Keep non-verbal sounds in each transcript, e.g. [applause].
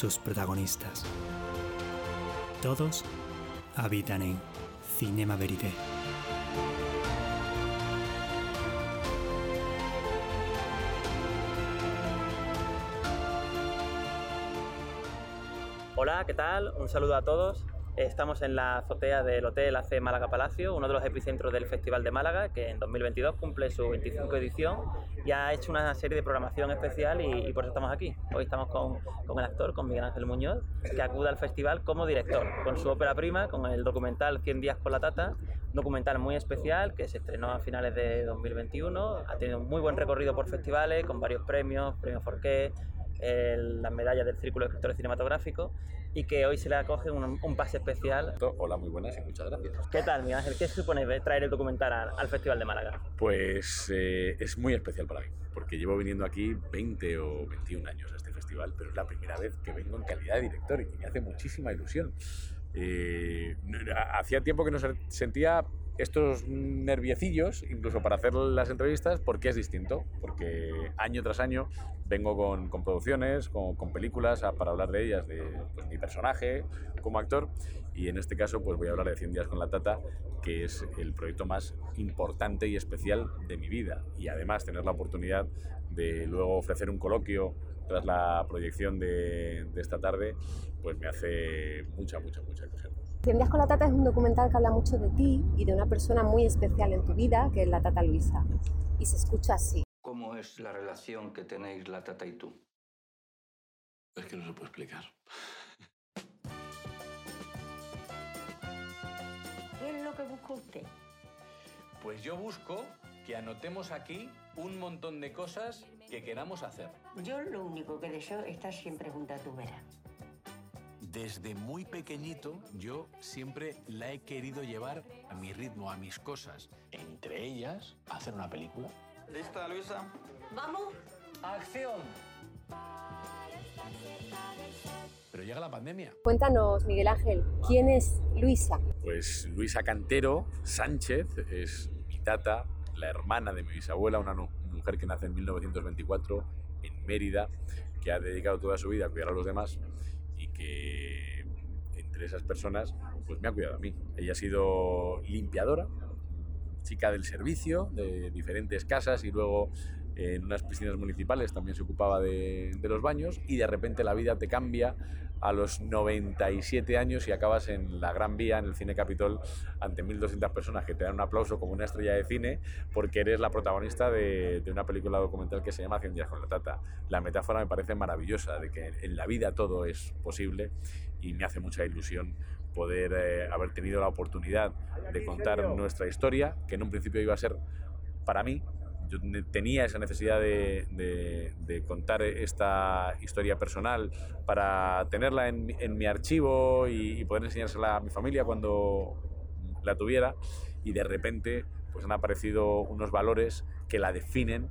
sus protagonistas. Todos habitan en Cinema Verité. Hola, ¿qué tal? Un saludo a todos. Estamos en la azotea del Hotel AC Málaga Palacio, uno de los epicentros del Festival de Málaga, que en 2022 cumple su 25 edición y ha hecho una serie de programación especial y, por eso estamos aquí. Hoy estamos con, con, el actor, con Miguel Ángel Muñoz, que acude al festival como director, con su ópera prima, con el documental 100 días con la tata, un documental muy especial que se estrenó a finales de 2021, ha tenido un muy buen recorrido por festivales, con varios premios, premio Forqué, las medallas del Círculo de Escritores Cinematográficos y que hoy se le acoge un, un, pase especial. Hola, muy buenas y muchas gracias. ¿Qué tal, Miguel Ángel? ¿Qué supone traer el documental al, al Festival de Málaga? Pues eh, es muy especial para mí, porque llevo viniendo aquí 20 o 21 años a este festival, pero es la primera vez que vengo en calidad de director y me hace muchísima ilusión. Eh, hacía tiempo que no sentía estos nerviecillos, incluso para hacer las entrevistas, porque es distinto, porque año tras año vengo con, con producciones, con, con, películas a, para hablar de ellas, de pues, mi personaje como actor, y en este caso pues voy a hablar de 100 días con la Tata, que es el proyecto más importante y especial de mi vida, y además tener la oportunidad de luego ofrecer un coloquio tras la proyección de, de esta tarde, pues me hace mucha, mucha, mucha ilusión. Cien días con la Tata es un documental que habla mucho de ti y de una persona muy especial en tu vida, que es la Tata Luisa. Y se escucha así. ¿Cómo es la relación que tenéis la Tata y tú? Es que no se puede explicar. ¿Qué es lo que busca usted? Pues yo busco que anotemos aquí un montón de cosas que queramos hacer. Yo lo único que deseo es estar siempre junto a tu vera. Desde muy pequeñito yo siempre la he querido llevar a mi ritmo, a mis cosas. Entre ellas, hacer una película. ¿Lista, Luisa? ¡Vamos! ¡Acción! Pero llega la pandemia. Cuéntanos, Miguel Ángel, ¿quién es Luisa? Pues Luisa Cantero Sánchez es mi tata, la hermana de mi bisabuela, una mujer que nace en 1924 en Mérida, que ha dedicado toda su vida a cuidar a los demás entre esas personas pues me ha cuidado a mí. Ella ha sido limpiadora, chica del servicio de diferentes casas y luego en unas piscinas municipales también se ocupaba de, de, los baños y de repente la vida te cambia a los 97 años y acabas en la Gran Vía, en el Cine Capitol, ante 1.200 personas que te dan un aplauso como una estrella de cine porque eres la protagonista de, una película documental que se llama 100 días con la tata. La metáfora me parece maravillosa de que en la vida todo es posible y me hace mucha ilusión poder eh, haber tenido la oportunidad de contar nuestra historia, que en un principio iba a ser para mí, yo tenía esa necesidad de, contar esta historia personal para tenerla en, en mi archivo y, y, poder enseñársela a mi familia cuando la tuviera y de repente pues han aparecido unos valores que la definen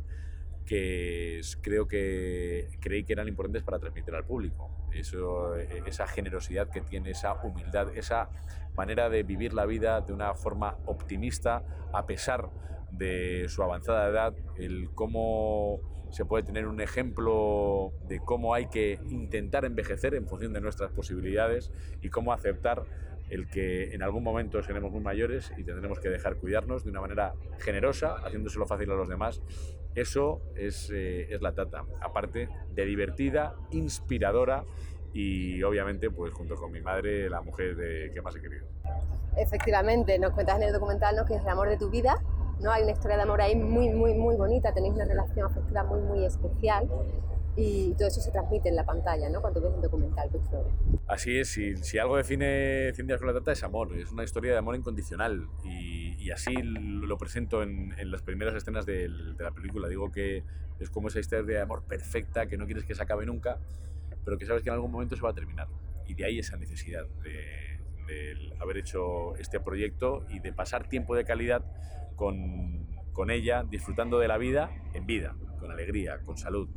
que creo que creí que eran importantes para transmitir al público. Eso, esa generosidad que tiene, esa humildad, esa manera de vivir la vida de una forma optimista a pesar de su avanzada edad, el cómo se puede tener un ejemplo de cómo hay que intentar envejecer en función de nuestras posibilidades y cómo aceptar el que en algún momento seremos muy mayores y tendremos que dejar cuidarnos de una manera generosa, haciéndoselo fácil a los demás. Eso es, eh, es la tata, aparte de divertida, inspiradora y obviamente pues junto con mi madre la mujer de, que más he querido. Efectivamente, nos cuentas en el documental ¿no? que es el amor de tu vida, ¿no? Hay una historia de amor ahí muy, muy, muy bonita, tenéis una relación afectiva muy, muy especial y todo eso se transmite en la pantalla, ¿no? Cuando ves el documental, Víctor. Así es, si, algo define Cien días la tata es amor, es una historia de amor incondicional y, así lo presento en, las primeras escenas de, la película. Digo que es como esa historia de amor perfecta que no quieres que se acabe nunca, pero que sabes que en algún momento se va a terminar y de ahí esa necesidad de, haber hecho este proyecto y de pasar tiempo de calidad con ella, disfrutando de la vida en vida, con alegría, con salud,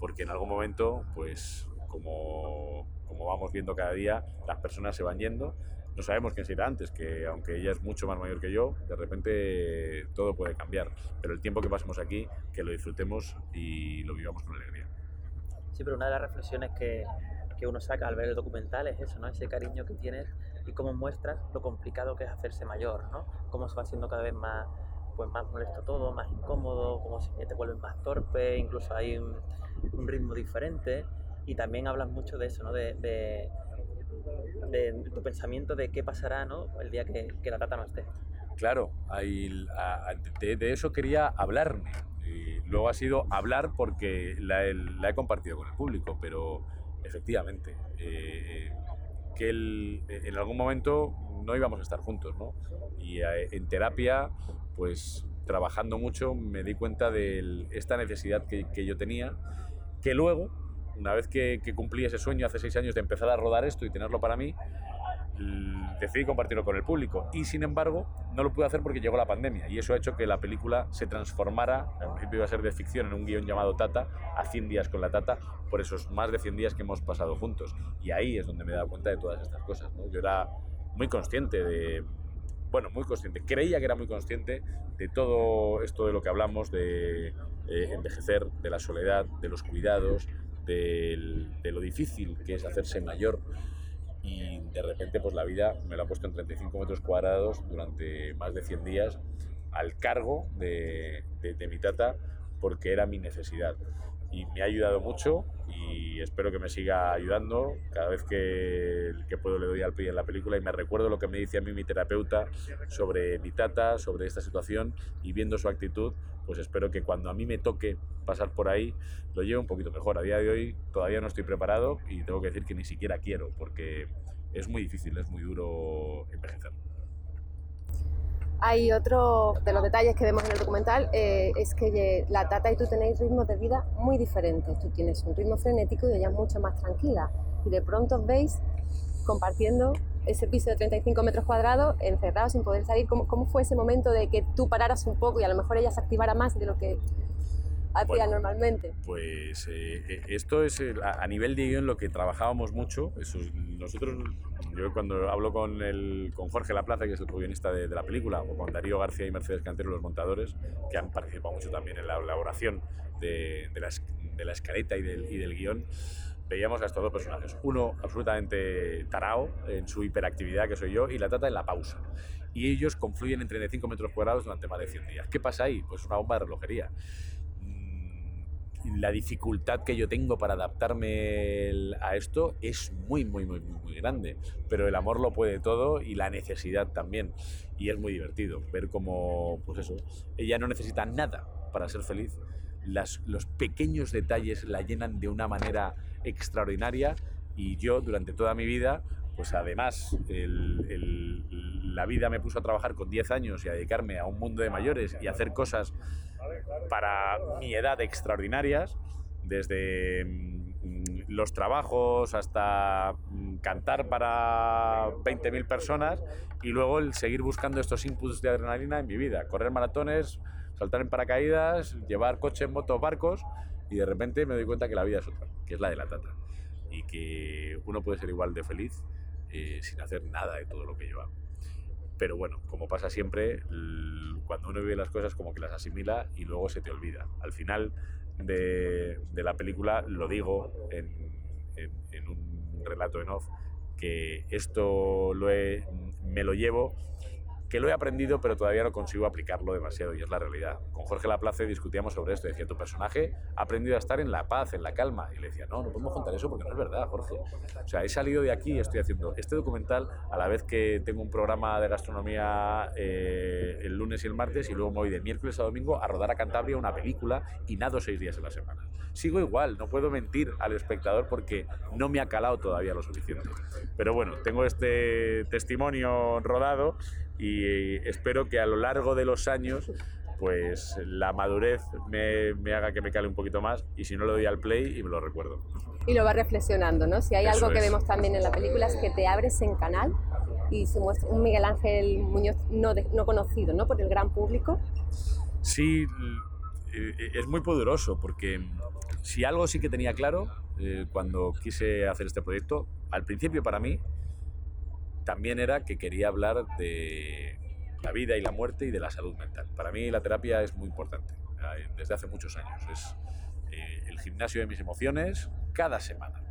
porque en algún momento, pues como, como vamos viendo cada día, las personas se van yendo, no sabemos quién será antes, que aunque ella es mucho más mayor que yo, de repente todo puede cambiar. Pero el tiempo que pasemos aquí, que lo disfrutemos y lo vivamos con alegría. Sí, pero una de las reflexiones que, que uno saca al ver el documental es eso, ¿no? Ese cariño que tienes y cómo muestras lo complicado que es hacerse mayor, ¿no? Cómo se va haciendo cada vez más, pues más molesto todo, más incómodo, cómo se te vuelves más torpe, incluso hay un, ritmo diferente y también hablas mucho de eso, ¿no? De, tu pensamiento de qué pasará, ¿no? El día que, la tata no esté. Claro, hay, a, de, eso quería hablarme. Y luego ha sido hablar porque la, la he compartido con el público, pero efectivamente, eh, que él, en algún momento no íbamos a estar juntos, ¿no? Y eh, en terapia, pues trabajando mucho, me di cuenta de esta necesidad que, yo tenía, que luego una vez que, cumplí ese sueño hace seis años de empezar a rodar esto y tenerlo para mí, decidí compartirlo con el público. Y sin embargo, no lo pude hacer porque llegó la pandemia. Y eso ha hecho que la película se transformara, al principio iba a ser de ficción, en un guion llamado Tata, a 100 días con la Tata, por esos más de 100 días que hemos pasado juntos. Y ahí es donde me he dado cuenta de todas estas cosas. Yo era muy consciente de, bueno, muy consciente, creía que era muy consciente de todo esto de lo que hablamos, de eh, envejecer, de la soledad, de los cuidados, de, lo difícil que es hacerse mayor y de repente pues la vida me lo ha puesto en 35 metros cuadrados durante más de 100 días al cargo de, de, de mi tata porque era mi necesidad. Y me ha ayudado mucho espero que me siga ayudando. Cada vez que, que, puedo le doy al pie en la película y me recuerdo lo que me dice a mí mi terapeuta sobre mi tata, sobre esta situación y viendo su actitud, pues espero que cuando a mí me toque pasar por ahí lo lleve un poquito mejor. A día de hoy todavía no estoy preparado y tengo que decir que ni siquiera quiero porque es muy difícil, es muy duro envejecer. Hay otro de los detalles que vemos en el documental, eh, es que la Tata y tú tenéis ritmos de vida muy diferentes. Tú tienes un ritmo frenético y ella es mucho más tranquila. Y de pronto os veis compartiendo ese piso de 35 metros cuadrados, encerrados sin poder salir. ¿Cómo, ¿Cómo, fue ese momento de que tú pararas un poco y a lo mejor ella se activara más de lo que hacía bueno, normalmente? Pues eh, esto es a, a, nivel de guion lo que trabajábamos mucho. Eso, nosotros, yo cuando hablo con, el, con Jorge Laplaza, que es el guionista de, de, la película, o con Darío García y Mercedes Cantero, los montadores, que han participado mucho también en la elaboración de, de, la, de la escaleta y del, y del guion, veíamos a estos dos personajes. Uno absolutamente tarao en su hiperactividad, que soy yo, y la tata en la pausa. Y ellos confluyen en 35 metros cuadrados durante más de 100 días. ¿Qué pasa ahí? Pues una bomba de relojería la dificultad que yo tengo para adaptarme a esto es muy, muy, muy, muy grande. Pero el amor lo puede todo y la necesidad también. Y es muy divertido ver cómo, pues eso, ella no necesita nada para ser feliz. Las, los pequeños detalles la llenan de una manera extraordinaria y yo durante toda mi vida, pues además la vida me puso a trabajar con 10 años y a dedicarme a un mundo de mayores y a hacer cosas para mi edad extraordinarias, desde mm, los trabajos hasta mm, cantar para 20.000 personas y luego el seguir buscando estos inputs de adrenalina en mi vida, correr maratones, saltar en paracaídas, llevar coche, motos, barcos y de repente me doy cuenta que la vida es otra, que es la de la tata y que uno puede ser igual de feliz eh, sin hacer nada de todo lo que yo hago pero bueno, como pasa siempre, cuando uno vive las cosas como que las asimila y luego se te olvida. Al final de, la película lo digo en, un relato en off, que esto lo me lo llevo que lo he aprendido, pero todavía no consigo aplicarlo demasiado, y es la realidad. Con Jorge Laplace discutíamos sobre esto, decía, tu personaje ha aprendido a estar en la paz, en la calma, y le decía, no, no podemos contar eso porque no es verdad, Jorge. O sea, he salido de aquí y estoy haciendo este documental a la vez que tengo un programa de gastronomía eh, el lunes y el martes, y luego me voy de miércoles a domingo a rodar a Cantabria una película y nado seis días en la semana. Sigo igual, no puedo mentir al espectador porque no me ha calado todavía lo suficiente. Pero bueno, tengo este testimonio rodado y espero que a lo largo de los años pues la madurez me, me haga que me cale un poquito más y si no le doy al play y me lo recuerdo. Y lo vas reflexionando, ¿no? Si hay Eso algo que es. vemos también en la película es que te abres en canal y se muestra un Miguel Ángel Muñoz no, de- no conocido, ¿no? Por el gran público. Sí, eh, es muy poderoso porque si algo sí que tenía claro eh, cuando quise hacer este proyecto, al principio para mí también era que quería hablar de la vida y la muerte y de la salud mental. Para mí la terapia es muy importante, eh, desde hace muchos años. Es eh, el gimnasio de mis emociones cada semana.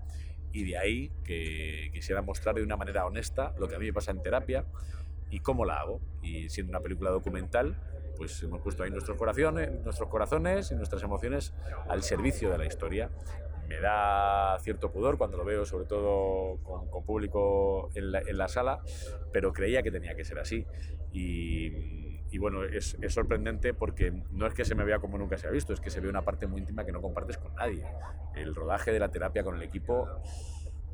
Y de ahí que quisiera mostrar de una manera honesta lo que a mí me pasa en terapia y cómo la hago. Y siendo una película documental, pues hemos puesto ahí nuestros corazones, nuestros corazones y nuestras emociones al servicio de la historia. Me da cierto pudor cuando lo veo, sobre todo con, con público en la, en la sala, pero creía que tenía que ser así. Y, y bueno, es, es sorprendente porque no es que se me vea como nunca se ha visto, es que se ve una parte muy íntima que no compartes con nadie. El rodaje de la terapia con el equipo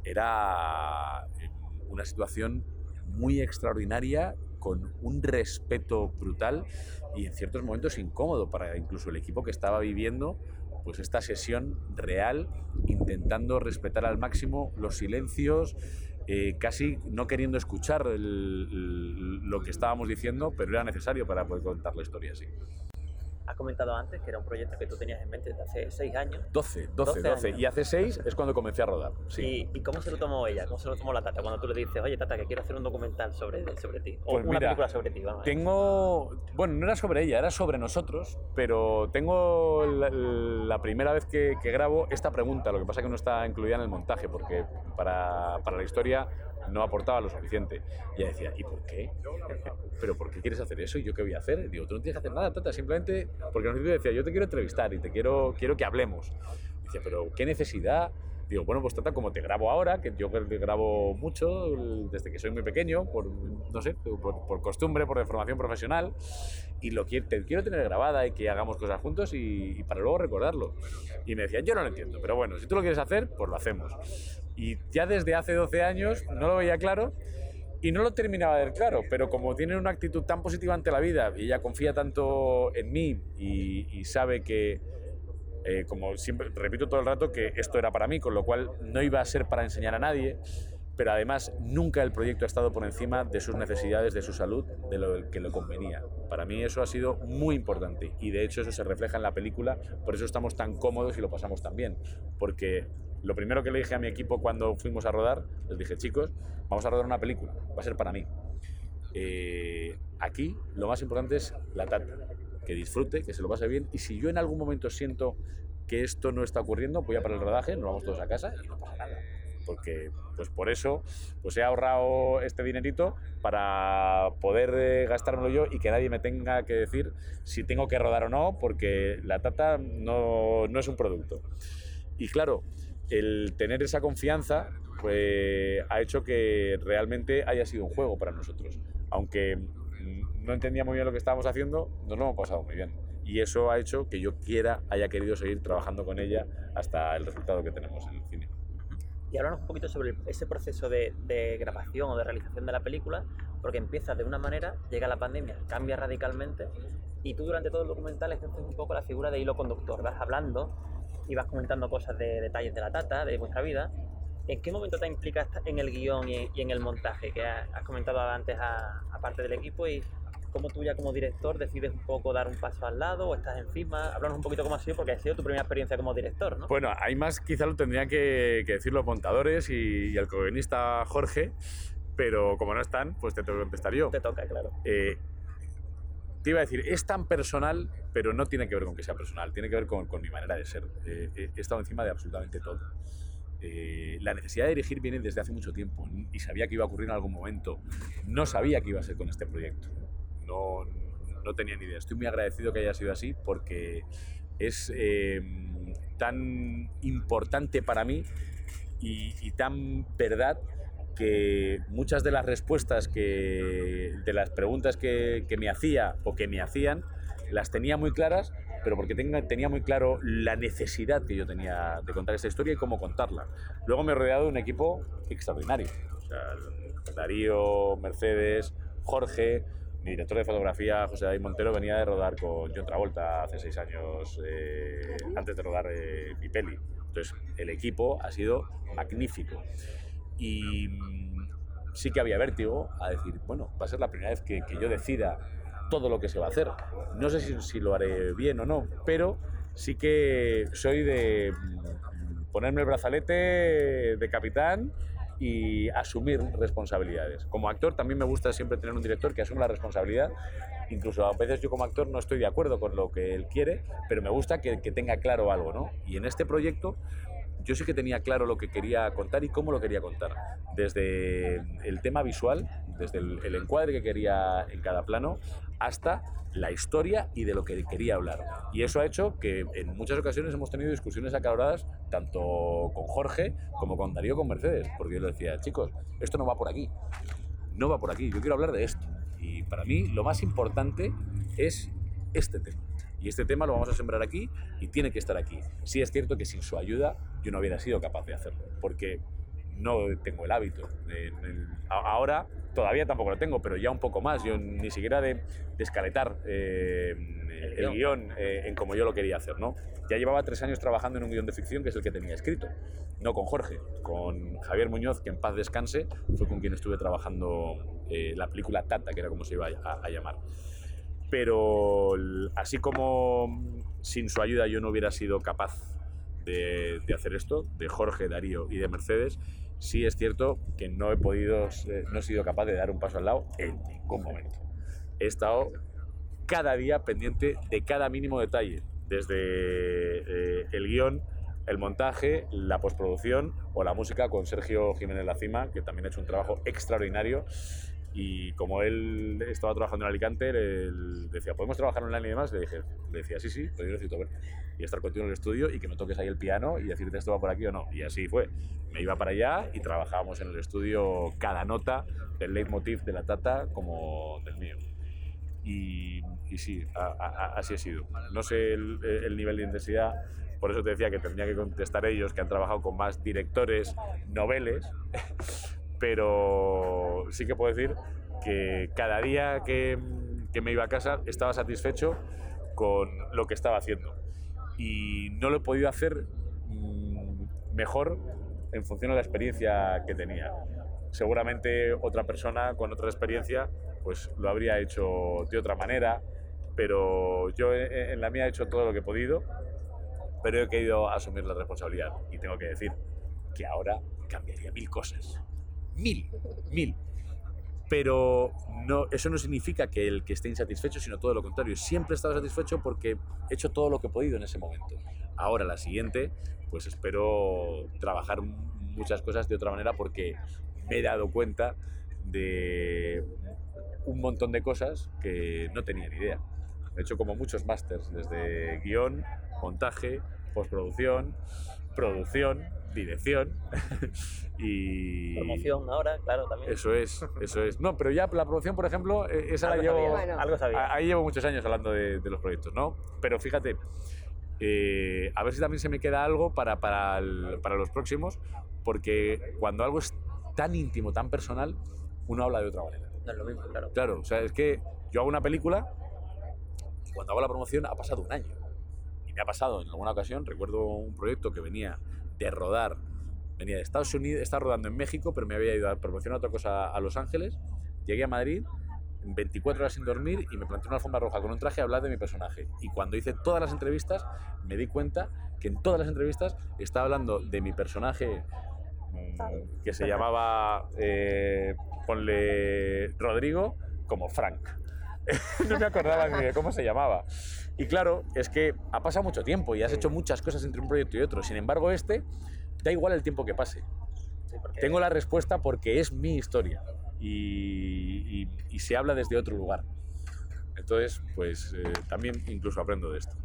era eh, una situación muy extraordinaria, con un respeto brutal y en ciertos momentos incómodo para incluso el equipo que estaba viviendo pues esta sesión real, intentando respetar al máximo los silencios, eh, casi no queriendo escuchar lo que estábamos diciendo, pero era necesario para poder contar la historia así. Has comentado antes que era un proyecto que tú tenías en mente desde hace seis años. 12, 12, 12 12. años. Y hace 6 es cuando comencé a rodar. Sí. ¿Y, y cómo se lo tomó ella? ¿Cómo se lo tomó la Tata? Cuando tú le dices, oye, Tata, que quiero hacer un documental sobre, sobre ti. O Pues una mira, película sobre ti. Vamos. Tengo, bueno, no era sobre ella, era sobre nosotros, pero tengo la, la primera vez que, que grabo esta pregunta, lo que pasa que no está incluida en el montaje, porque para, para la historia no aportaba lo suficiente. Y ella decía, ¿y por qué? [laughs] ¿Pero por qué quieres hacer eso? ¿Y yo qué voy a hacer? Digo, tú no tienes que hacer nada, Tata, simplemente porque nos decía, yo te quiero entrevistar y te quiero, quiero que hablemos. Y decía, pero ¿qué necesidad? Digo, bueno, pues trata como te grabo ahora, que yo grabo mucho desde que soy muy pequeño, por, no sé, por, costumbre, por deformación profesional, y lo te quiero tener grabada y que hagamos cosas juntos y, y para luego recordarlo. Y me decían, yo no lo entiendo, pero bueno, si tú lo quieres hacer, pues lo hacemos. Y ya desde hace 12 años no lo veía claro y no lo terminaba de ver claro, pero como tiene una actitud tan positiva ante la vida y ella confía tanto en mí y, y sabe que, eh, como siempre, repito todo el rato, que esto era para mí, con lo cual no iba a ser para enseñar a nadie, pero además nunca el proyecto ha estado por encima de sus necesidades, de su salud, de lo que le convenía. Para mí eso ha sido muy importante y de hecho eso se refleja en la película, por eso estamos tan cómodos y lo pasamos tan bien, porque lo primero que le dije a mi equipo cuando fuimos a rodar, les dije, chicos, vamos a rodar una película, va a ser para mí. Eh, aquí lo más importante es la tata, que disfrute, que se lo pase bien y si yo en algún momento siento que esto no está ocurriendo, voy a parar el rodaje, nos vamos todos a casa y no pasa nada. Porque pues por eso pues he ahorrado este dinerito para poder eh, gastármelo yo y que nadie me tenga que decir si tengo que rodar o no, porque la tata no, no es un producto. Y claro, el tener esa confianza pues, ha hecho que realmente haya sido un juego para nosotros. Aunque no entendía muy bien lo que estábamos haciendo, nos lo hemos pasado muy bien. Y eso ha hecho que yo quiera, haya querido seguir trabajando con ella hasta el resultado que tenemos en el cine. Y háblanos un poquito sobre ese proceso de, de grabación o de realización de la película, porque empieza de una manera, llega la pandemia, cambia radicalmente, y tú durante todo el documental ejerces un poco la figura de hilo conductor, vas hablando y vas comentando cosas de detalles de la tata, de vuestra vida. ¿En qué momento te implicas en el guion y, y en el montaje, que has has comentado antes a, a parte del equipo, y cómo tú ya como director decides un poco dar un paso al lado o estás encima? Háblanos un poquito cómo ha sido, porque ha sido tu primera experiencia como director, ¿no? Bueno, hay más, quizá lo tendrían que, que decir los montadores y, y el co-guionista Jorge, pero como no están, pues te tengo que contestar yo. Te toca, claro. Eh, te iba a decir, es tan personal, pero no tiene que ver con que sea personal, tiene que ver con, con mi manera de ser. Eh, eh, he estado encima de absolutamente todo. Eh, la necesidad de dirigir viene desde hace mucho tiempo y sabía que iba a ocurrir en algún momento. No sabía que iba a ser con este proyecto. No, no tenía ni idea. Estoy muy agradecido que haya sido así porque es eh, tan importante para mí y, y tan verdad que muchas de las respuestas que, de las preguntas que, que me hacía o que me hacían, las tenía muy claras, pero porque tenga- tenía muy claro la necesidad que yo tenía de contar esta historia y cómo contarla. Luego me he rodeado de un equipo extraordinario. O sea, Darío, Mercedes, Jorge, mi director de fotografía, José David Montero, venía de rodar con John Travolta hace seis años, eh, antes de rodar eh, mi peli. Entonces, el equipo ha sido magnífico. Y mm, sí que había vértigo a decir, bueno, va a ser la primera vez que, yo decida todo lo que se va a hacer. No sé si, si, lo haré bien o no, pero sí que soy de mm, ponerme el brazalete de capitán y asumir responsabilidades. Como actor también me gusta siempre tener un director que asuma la responsabilidad. Incluso a veces yo como actor no estoy de acuerdo con lo que él quiere, pero me gusta que, que tenga claro algo, ¿no? Y en este proyecto yo sí que tenía claro lo que quería contar y cómo lo quería contar. Desde el tema visual, desde el, encuadre que quería en cada plano, hasta la historia y de lo que quería hablar. Y eso ha hecho que en muchas ocasiones hemos tenido discusiones acaloradas tanto con Jorge como con Darío con Mercedes, porque yo le decía, chicos, esto no va por aquí, no va por aquí, yo quiero hablar de esto. Y para mí lo más importante es este tema. Y este tema lo vamos a sembrar aquí y tiene que estar aquí. Sí es cierto que sin su ayuda yo no hubiera sido capaz de hacerlo, porque no tengo el hábito. ahora todavía tampoco lo tengo, pero ya un poco más. Yo ni siquiera de, de escaletar eh, el, el guion eh, en como yo lo quería hacer, ¿no? Ya llevaba tres años trabajando en un guion de ficción que es el que tenía escrito. No con Jorge, con Javier Muñoz, que en paz descanse, fue con quien estuve trabajando eh, la película Tata, que era como se iba a, a llamar. Pero así como sin su ayuda yo no hubiera sido capaz de, de, hacer esto, de Jorge, Darío y de Mercedes, sí es cierto que no he podido, no he sido capaz de dar un paso al lado en ningún momento. He estado cada día pendiente de cada mínimo detalle, desde eh, el guion, el montaje, la postproducción o la música con Sergio Jiménez Lacima, que también ha hecho un trabajo extraordinario y como él estaba trabajando en Alicante, él decía, ¿podemos trabajar online y demás? Le dije, le decía, sí, sí, pero yo necesito verte. Y estar contigo en el estudio y que me toques ahí el piano y decirte esto va por aquí o no. Y así fue. Me iba para allá y trabajábamos en el estudio cada nota del leitmotiv de la tata como del mío. Y, y sí, a, a, así ha sido. No sé el, el nivel de intensidad, por eso te decía que tendría que contestar ellos, que han trabajado con más directores, noveles, pero sí que puedo decir que cada día que, que, me iba a casa estaba satisfecho con lo que estaba haciendo. Y no lo he podido hacer mejor en función de la experiencia que tenía. Seguramente otra persona con otra experiencia pues lo habría hecho de otra manera, pero yo en la mía he hecho todo lo que he podido, pero he querido asumir la responsabilidad y tengo que decir que ahora cambiaría mil cosas mil, mil. Pero no, eso no significa que el que esté insatisfecho, sino todo lo contrario. Siempre he estado satisfecho porque he hecho todo lo que he podido en ese momento. Ahora, la siguiente, pues espero trabajar muchas cosas de otra manera porque me he dado cuenta de un montón de cosas que no tenía ni idea. He hecho como muchos másters, desde guion, montaje, postproducción, producción, dirección [laughs] y... Promoción ahora, claro, también. Eso es, eso es. No, pero ya la promoción, por ejemplo, esa algo la llevo... Sabía, algo sabía. Ahí llevo muchos años hablando de, de los proyectos, ¿no? Pero fíjate, eh, a ver si también se me queda algo para, para, el, para los próximos, porque cuando algo es tan íntimo, tan personal, uno habla de otra manera. No es lo mismo, claro. Claro, o sea, es que yo hago una película cuando hago la promoción ha pasado un año. Y me ha pasado en alguna ocasión, recuerdo un proyecto que venía de rodar. Venía de Estados Unidos, estaba rodando en México, pero me había ido a promocionar otra cosa a Los Ángeles. Llegué a Madrid, 24 horas sin dormir y me planté una alfombra roja con un traje a hablar de mi personaje. Y cuando hice todas las entrevistas, me di cuenta que en todas las entrevistas estaba hablando de mi personaje mmm, que se llamaba, eh, ponle Rodrigo, como Frank. [laughs] no me acordaba ni de cómo se llamaba. Y claro, es que ha pasado mucho tiempo y has hecho muchas cosas entre un proyecto y otro. Sin embargo, este, da igual el tiempo que pase. Sí, porque... Tengo la respuesta porque es mi historia y, y, y se habla desde otro lugar. Entonces, pues eh, también incluso aprendo de esto.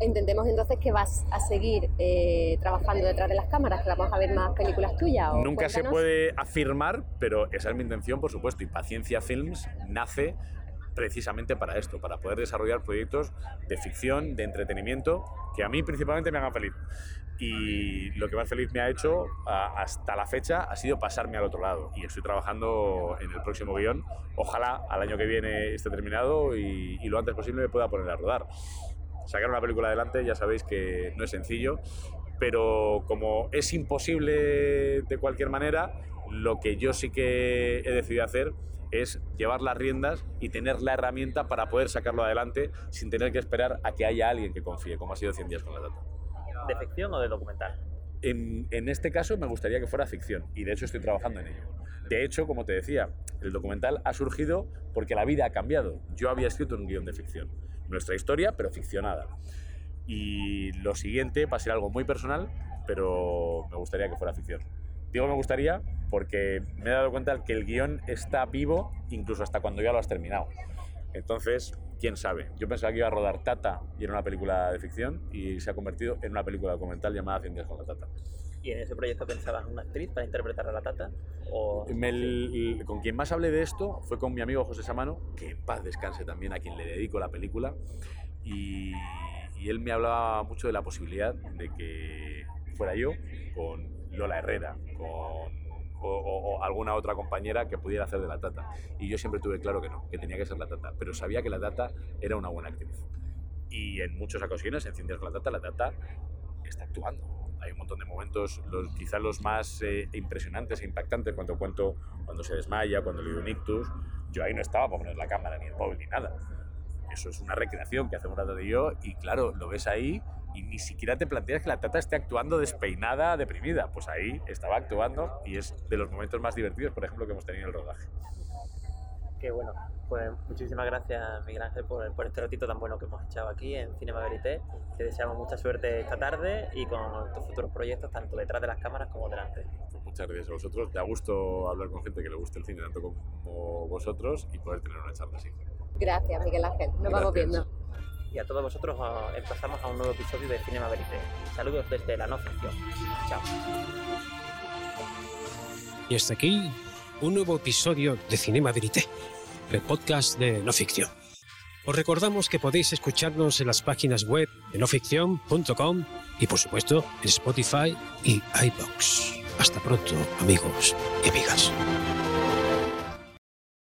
Entendemos entonces que vas a seguir eh, trabajando detrás de las cámaras, que vamos a ver más películas tuyas. ¿o? Nunca Cuéntanos. se puede afirmar, pero esa es mi intención, por supuesto. Y Paciencia Films nace precisamente para esto, para poder desarrollar proyectos de ficción, de entretenimiento, que a mí principalmente me hagan feliz. Y lo que más feliz me ha hecho hasta la fecha ha sido pasarme al otro lado. Y estoy trabajando en el próximo guion. Ojalá al año que viene esté terminado y, y lo antes posible me pueda poner a rodar. Sacar una película adelante ya sabéis que no es sencillo, pero como es imposible de cualquier manera, lo que yo sí que he decidido hacer es llevar las riendas y tener la herramienta para poder sacarlo adelante sin tener que esperar a que haya alguien que confíe, como ha sido 100 días con la data. ¿De ficción o de documental? En, en, este caso me gustaría que fuera ficción y de hecho estoy trabajando en ello. De hecho, como te decía, el documental ha surgido porque la vida ha cambiado. Yo había escrito un guion de ficción, nuestra historia, pero ficcionada. Y lo siguiente va a ser algo muy personal, pero me gustaría que fuera ficción. Digo me gustaría porque me he dado cuenta que el guion está vivo incluso hasta cuando ya lo has terminado. Entonces, quién sabe. Yo pensaba que iba a rodar Tata y era una película de ficción y se ha convertido en una película documental llamada Cien días con la Tata. ¿Y en ese proyecto pensabas una actriz para interpretar a la Tata? O... con quien más hablé de esto fue con mi amigo José Samano, que en paz descanse también, a quien le dedico la película. Y, y él me hablaba mucho de la posibilidad de que fuera yo con Lola Herrera, con o, alguna otra compañera que pudiera hacer de la Tata. Y yo siempre tuve claro que no, que tenía que ser la Tata, pero sabía que la Tata era una buena actriz. Y en muchas ocasiones, en Cien con la Tata, la Tata está actuando. Hay un montón de momentos, los, quizás los más eh, impresionantes e impactantes, cuando cuento cuando se desmaya, cuando le dio un ictus. Yo ahí no estaba para poner la cámara, ni el móvil, ni nada. Eso es una recreación que hacemos la Tata y yo, y claro, lo ves ahí y ni siquiera te planteas que la tata esté actuando despeinada, deprimida. Pues ahí estaba actuando y es de los momentos más divertidos, por ejemplo, que hemos tenido en el rodaje. Qué bueno. Pues muchísimas gracias, Miguel Ángel, por, por, este ratito tan bueno que hemos echado aquí en Cinema Verité. Te deseamos mucha suerte esta tarde y con tus futuros proyectos, tanto detrás de las cámaras como delante. Pues muchas gracias a vosotros. Da gusto hablar con gente que le guste el cine tanto como vosotros y poder tener una charla así. Gracias, Miguel Ángel. Nos vamos viendo y a todos vosotros empezamos a un nuevo episodio de Cinema Verité. Saludos desde la no ficción. Chao. Y hasta aquí un nuevo episodio de Cinema Verité, el podcast de no ficción. Os recordamos que podéis escucharnos en las páginas web de noficción.com y por supuesto en Spotify y iBox. Hasta pronto, amigos y amigas.